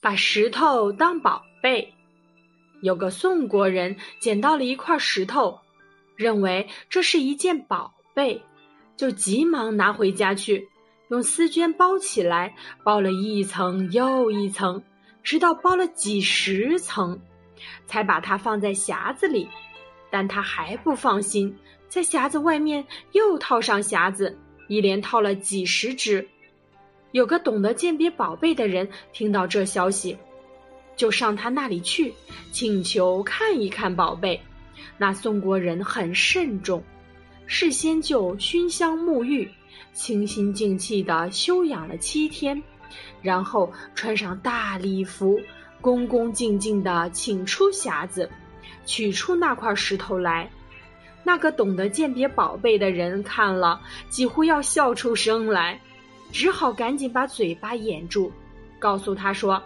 把石头当宝贝。有个宋国人捡到了一块石头，认为这是一件宝贝，就急忙拿回家去，用丝绢包起来，包了一层又一层，直到包了几十层，才把它放在匣子里。但他还不放心，在匣子外面又套上匣子，一连套了几十只。有个懂得鉴别宝贝的人听到这消息，就上他那里去，请求看一看宝贝。那宋国人很慎重，事先就熏香沐浴，清心静气地休养了七天，然后穿上大礼服，恭恭敬敬地请出匣子，取出那块石头来。那个懂得鉴别宝贝的人看了，几乎要笑出声来。只好赶紧把嘴巴掩住，告诉他说：“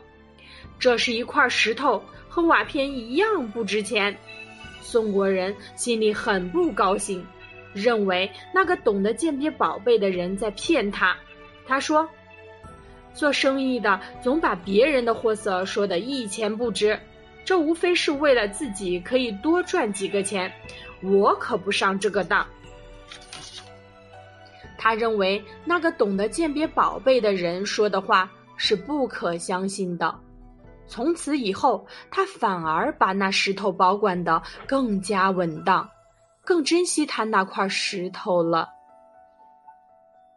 这是一块石头，和瓦片一样不值钱。”宋国人心里很不高兴，认为那个懂得鉴别宝贝的人在骗他。他说：“做生意的总把别人的货色说得一钱不值，这无非是为了自己可以多赚几个钱，我可不上这个当。”他认为那个懂得鉴别宝贝的人说的话是不可相信的。从此以后，他反而把那石头保管得更加稳当，更珍惜他那块石头了。